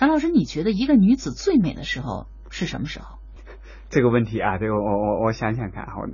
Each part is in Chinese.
谭老师，你觉得一个女子最美的时候是什么时候？这个问题啊，这个我我我想想看哈，我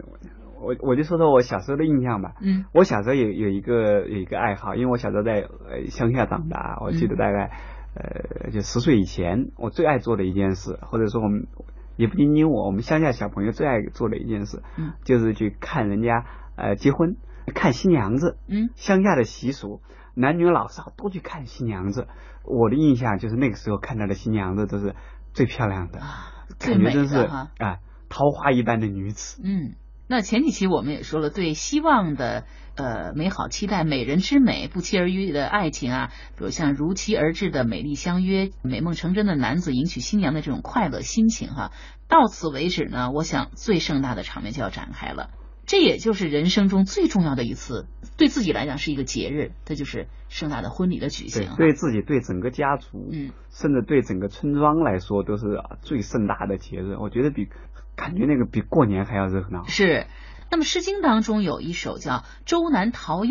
我我就说说我小时候的印象吧。嗯，我小时候有有一个有一个爱好，因为我小时候在呃乡下长大，我记得大概呃就十岁以前，我最爱做的一件事，或者说我们也不仅仅我，我们乡下小朋友最爱做的一件事，嗯，就是去看人家呃结婚，看新娘子。嗯，乡下的习俗，男女老少都去看新娘子。我的印象就是那个时候看到的新娘子都是最漂亮的。啊，感觉真是哈。啊，桃花一般的女子。嗯，那前几期我们也说了，对希望的呃美好期待，美人之美，不期而遇的爱情啊，比如像如期而至的美丽相约，美梦成真的男子迎娶新娘的这种快乐心情哈。到此为止呢，我想最盛大的场面就要展开了。这也就是人生中最重要的一次，对自己来讲是一个节日，这就是盛大的婚礼的举行。对，对自己、对整个家族，嗯，甚至对整个村庄来说，都是最盛大的节日。我觉得比感觉那个比过年还要热闹。是。那么《诗经》当中有一首叫《周南桃夭》，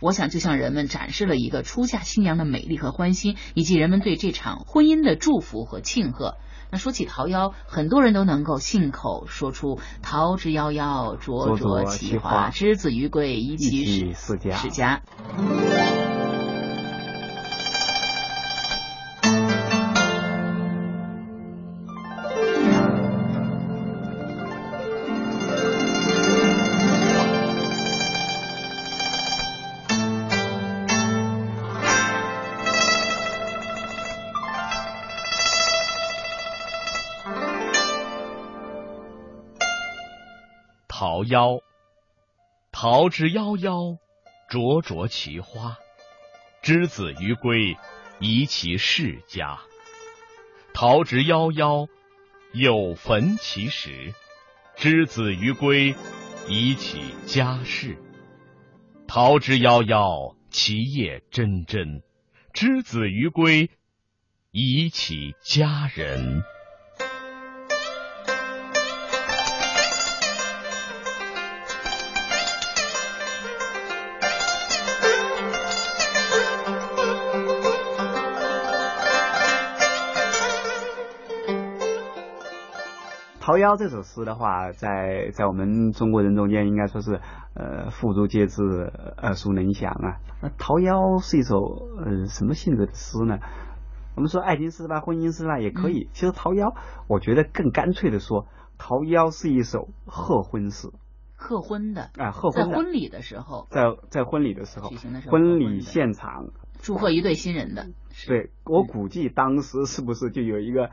我想就向人们展示了一个初嫁新娘的美丽和欢心，以及人们对这场婚姻的祝福和庆贺。那说起桃夭，很多人都能够信口说出“桃之夭夭，灼灼其华；之子于归，宜其室室家。”桃夭，桃之夭夭，灼灼其花。之子于归，宜其室家。桃之夭夭，有逢其实。之子于归，宜其家室。桃之夭夭，其叶蓁蓁。之子于归，宜其家人。《桃夭》这首诗的话，在在我们中国人中间，应该说是呃妇孺皆知、耳熟能详啊。那《桃夭》是一首呃什么性质的诗呢？我们说爱情诗吧，婚姻诗吧也可以。其实《桃夭》，我觉得更干脆的说，《桃夭》是一首贺婚诗。贺婚的啊，贺婚在婚礼的时候，在在婚礼的时候，举行的时候，婚礼现场祝贺一对新人的。对我估计当时是不是就有一个。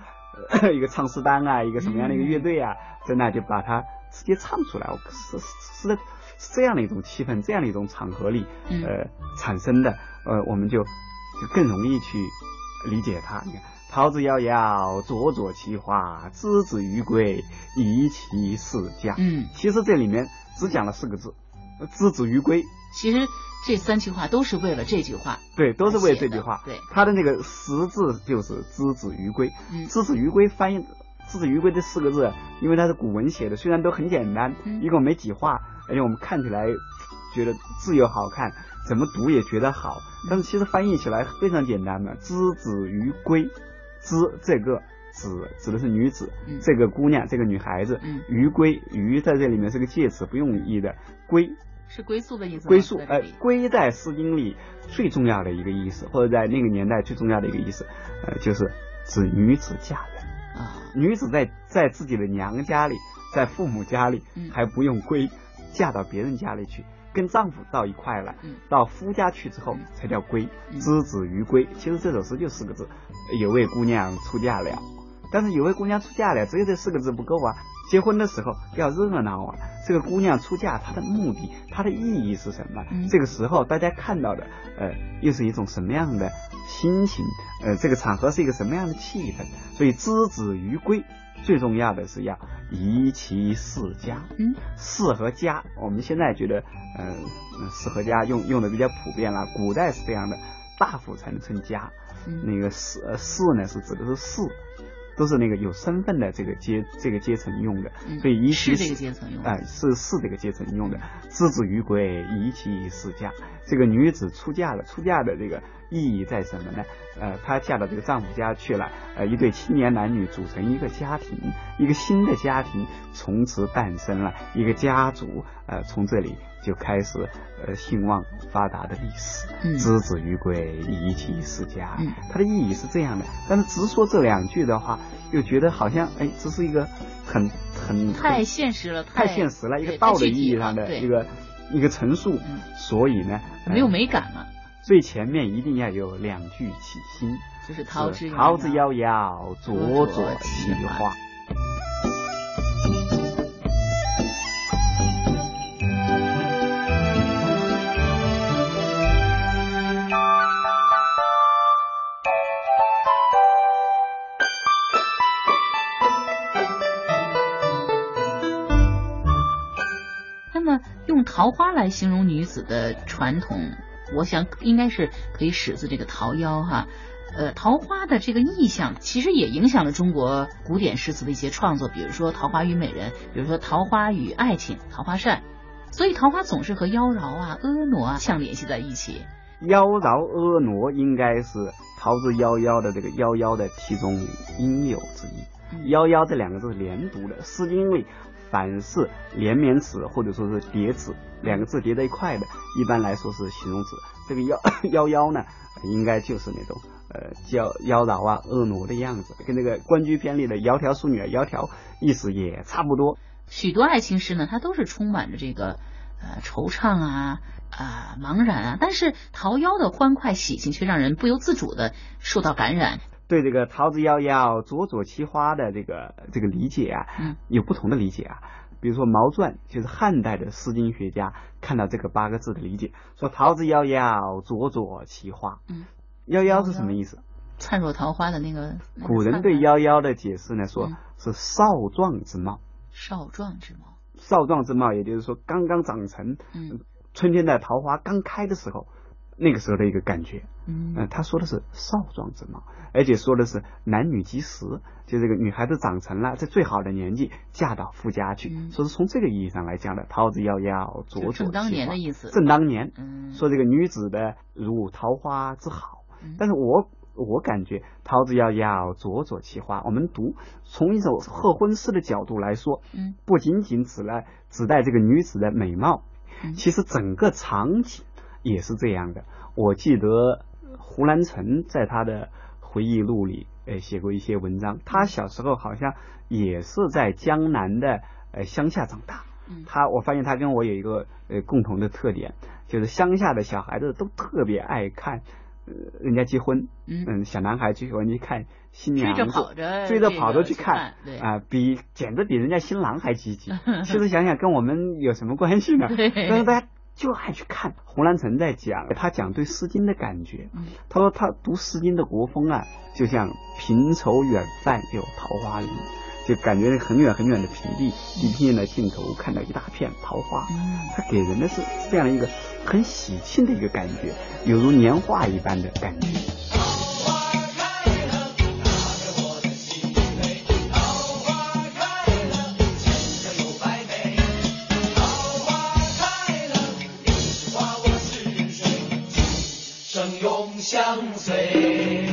一个唱诗班啊，一个什么样的一个乐队啊，在那就把它直接唱出来，是是是这样的一种气氛，这样的一种场合里，呃产生的，呃我们就就更容易去理解它。你看，桃之夭夭，灼灼其华；之子于归，宜其室家。嗯，其实这里面只讲了四个字，之子于归。其实。这三句话都是为了这句话，对，都是为这句话。对，他的那个十字就是“之子于归”。嗯，“之子于归”翻译“之子于归”这四个字，因为它是古文写的，虽然都很简单，一共没几画，而且我们看起来觉得字又好看，怎么读也觉得好，但是其实翻译起来非常简单的“之子于归”，“之”这个“子”指的是女子，这个姑娘，这个女孩子，“于归”“于”在这里面是个介词，不用译的，“归”。是归宿的意思。归宿，呃，归在《诗经》里最重要的一个意思，或者在那个年代最重要的一个意思，呃，就是指女子嫁人啊。女子在在自己的娘家里，在父母家里还不用归，嫁到别人家里去，跟丈夫到一块了，到夫家去之后才叫归。之子于归，其实这首诗就四个字：有位姑娘出嫁了。但是有位姑娘出嫁了，只有这四个字不够啊。结婚的时候要热闹啊！这个姑娘出嫁，她的目的，她的意义是什么？这个时候大家看到的，呃，又是一种什么样的心情？呃，这个场合是一个什么样的气氛？所以之子于归，最重要的是要宜其室家。嗯，室和家，我们现在觉得，呃，室和家用用的比较普遍了。古代是这样的，大夫才能称家。那个室室呢，是指的是室。都是那个有身份的这个阶这个阶层用的，所以宜其是这个阶层用，哎，是是这个阶层用的。之子于归，宜其室家。这个女子出嫁了，出嫁的这个意义在什么呢？呃，她嫁到这个丈夫家去了，呃，一对青年男女组成一个家庭，一个新的家庭从此诞生了，一个家族，呃，从这里就开始呃兴旺发达的历史。之子于归，宜其世家。嗯它的意义是这样的，但是直说这两句的话，又觉得好像哎，这是一个很很太现实了，太现实了，一个道德意义上的一个一个陈述。所以呢，没有美感了。最前面一定要有两句起心，就是桃之桃之夭夭，灼灼其花。用桃花来形容女子的传统。我想应该是可以始自这个桃夭哈，呃，桃花的这个意象其实也影响了中国古典诗词的一些创作，比如说《桃花与美人》，比如说《桃花与爱情》《桃花扇》，所以桃花总是和妖娆啊、婀娜啊相联系在一起。妖娆婀娜应该是桃之夭夭的这个夭夭的其中应有之意。夭夭这两个字是连读的，《诗经》里凡是连绵词或者说是叠词，两个字叠在一块的，一般来说是形容词。这个妖妖妖呢，应该就是那种呃叫妖娆啊、婀娜的样子，跟那个《关雎》篇里的窈窕淑女啊窈窕意思也差不多。许多爱情诗呢，它都是充满着这个呃惆怅啊啊茫然啊，但是桃夭的欢快喜庆却让人不由自主的受到感染。对这个“桃之夭夭，灼灼其花”的这个这个理解啊，有不同的理解啊。比如说毛传，就是汉代的诗经学家，看到这个八个字的理解，说“桃之夭夭，灼灼其花”。嗯，“夭夭”是什么意思？灿若桃花的那个。古人对“夭夭”的解释呢，说是少壮之貌。少壮之貌。少壮之貌，也就是说刚刚长成。嗯。春天的桃花刚开的时候。那个时候的一个感觉，嗯，他说的是少壮之貌，而且说的是男女及时，就这个女孩子长成了，在最好的年纪嫁到夫家去，说是从这个意义上来讲的，桃之夭夭，灼灼其正当年的意思，正当年，说这个女子的如桃花之好，但是我我感觉桃之夭夭，灼灼其花，我们读从一首贺婚诗的角度来说，嗯，不仅仅指了指代这个女子的美貌，其实整个场景。也是这样的。我记得胡兰成在他的回忆录里，呃，写过一些文章。他小时候好像也是在江南的呃乡下长大。他我发现他跟我有一个呃共同的特点，就是乡下的小孩子都特别爱看，呃，人家结婚，嗯，小男孩结婚去看新娘子，追着跑着，追着跑着去看，啊，比简直比人家新郎还积极。其实想想跟我们有什么关系呢？但是大家。就爱去看胡兰成在讲，他讲对《诗经》的感觉。他说他读《诗经》的国风啊，就像平畴远泛有桃花林，就感觉很远很远的平地，地平的尽头看到一大片桃花。他给人的是这样的一个很喜庆的一个感觉，有如年画一般的感觉。相随。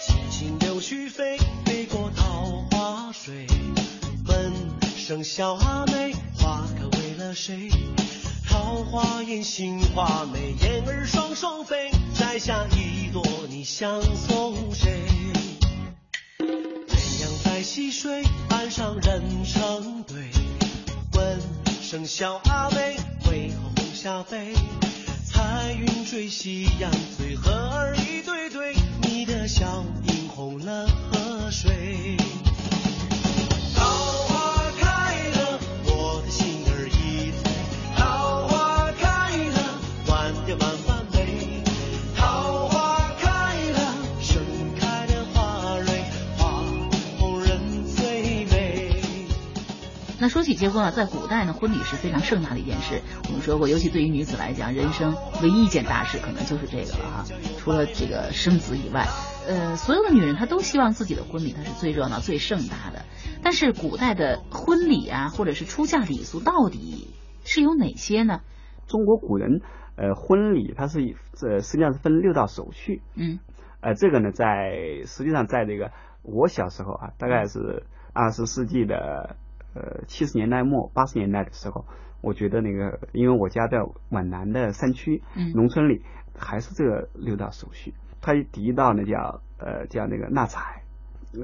激情柳絮飞，飞过桃花水。问声小阿妹，花开为了谁？桃花艳，杏花美，燕儿双双飞。摘下一朵，你相送谁？溪水岸上人成对，问声小阿妹，为何红霞飞？彩云追夕阳醉，和儿一对结婚了，在古代呢，婚礼是非常盛大的一件事。我们说过，尤其对于女子来讲，人生唯一一件大事可能就是这个了哈。除了这个生子以外，呃，所有的女人她都希望自己的婚礼它是最热闹、最盛大的。但是古代的婚礼啊，或者是出嫁礼俗，到底是有哪些呢？中国古人呃婚礼它是这实际上是分六道手续。嗯。呃，这个呢，在实际上在这个我小时候啊，大概是二十世纪的呃七十年代末八十年代的时候，我觉得那个因为我家在皖南的山区，嗯，农村里还是这个六道手续。它第一道呢叫呃叫那个纳采，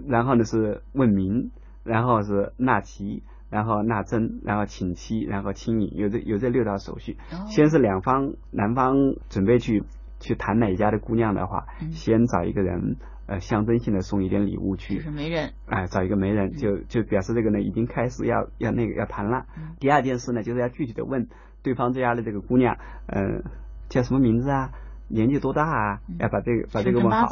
然后呢是问名，然后是纳吉，然后纳征，然后请期，然后亲迎，有这有这六道手续。先是两方男方准备去。去谈哪家的姑娘的话，先找一个人，呃，象征性的送一点礼物去，就是媒人，哎，找一个媒人，就就表示这个呢已经开始要要那个要谈了。第二件事呢，就是要具体的问对方这家的这个姑娘，嗯，叫什么名字啊？年纪多大啊？要把这个把这个问好，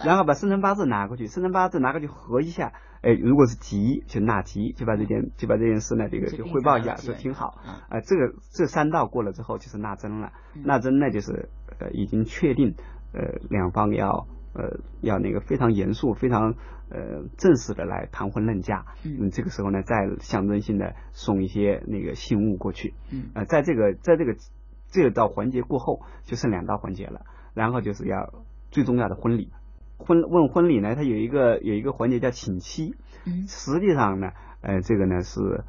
对，然后把生辰八字拿过去，生辰八字拿过去合一下，哎，如果是吉就纳吉，就把这件就把这件事呢这个就汇报一下，说挺好。啊，这个这三道过了之后就是纳征了，纳征呢就是呃已经确定呃两方要呃要那个非常严肃非常呃正式的来谈婚论嫁，嗯，这个时候呢再象征性的送一些那个信物过去，嗯，呃在这个在这个。这道环节过后，就剩两道环节了。然后就是要最重要的婚礼。婚问婚礼呢，它有一个有一个环节叫请期。嗯。实际上呢，呃，这个呢是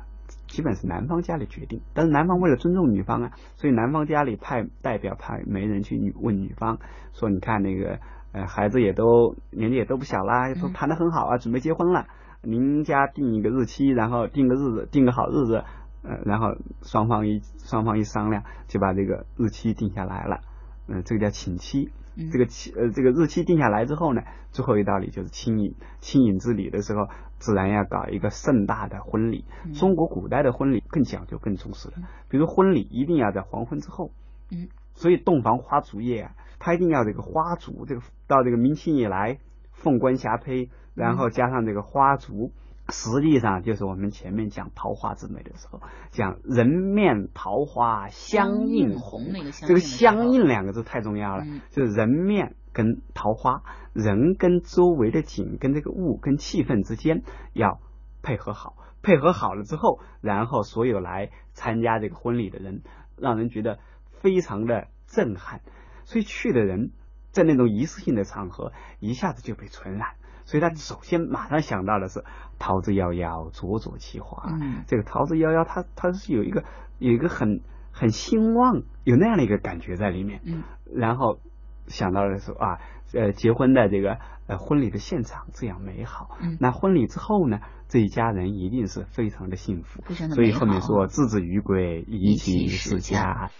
基本是男方家里决定。但是男方为了尊重女方啊，所以男方家里派代表派媒人去女问女方，说你看那个呃孩子也都年纪也都不小啦，都谈的很好啊，准备结婚了。您家定一个日期，然后定个日子，定个好日子。呃，然后双方一双方一商量，就把这个日期定下来了。嗯，这个叫请期。这个期呃，这个日期定下来之后呢，最后一道礼就是亲迎。亲迎之礼的时候，自然要搞一个盛大的婚礼。中国古代的婚礼更讲究、更重视的，比如婚礼一定要在黄昏之后。嗯。所以洞房花烛夜啊，它一定要这个花烛，这个到这个明清以来，凤冠霞帔，然后加上这个花烛。实际上就是我们前面讲桃花之美的时候，讲人面桃花相映红，那个这个相映两个字太重要了，就是人面跟桃花，人跟周围的景跟这个物跟气氛之间要配合好，配合好了之后，然后所有来参加这个婚礼的人，让人觉得非常的震撼，所以去的人在那种仪式性的场合一下子就被传染。所以他首先马上想到的是桃之夭夭，灼灼其华。嗯，这个桃之夭夭，它它是有一个有一个很很兴旺，有那样的一个感觉在里面。嗯，然后想到的是啊，呃，结婚的这个呃婚礼的现场这样美好。嗯，那婚礼之后呢，这一家人一定是非常的幸福。非常的所以后面说，置之于归，宜其室家。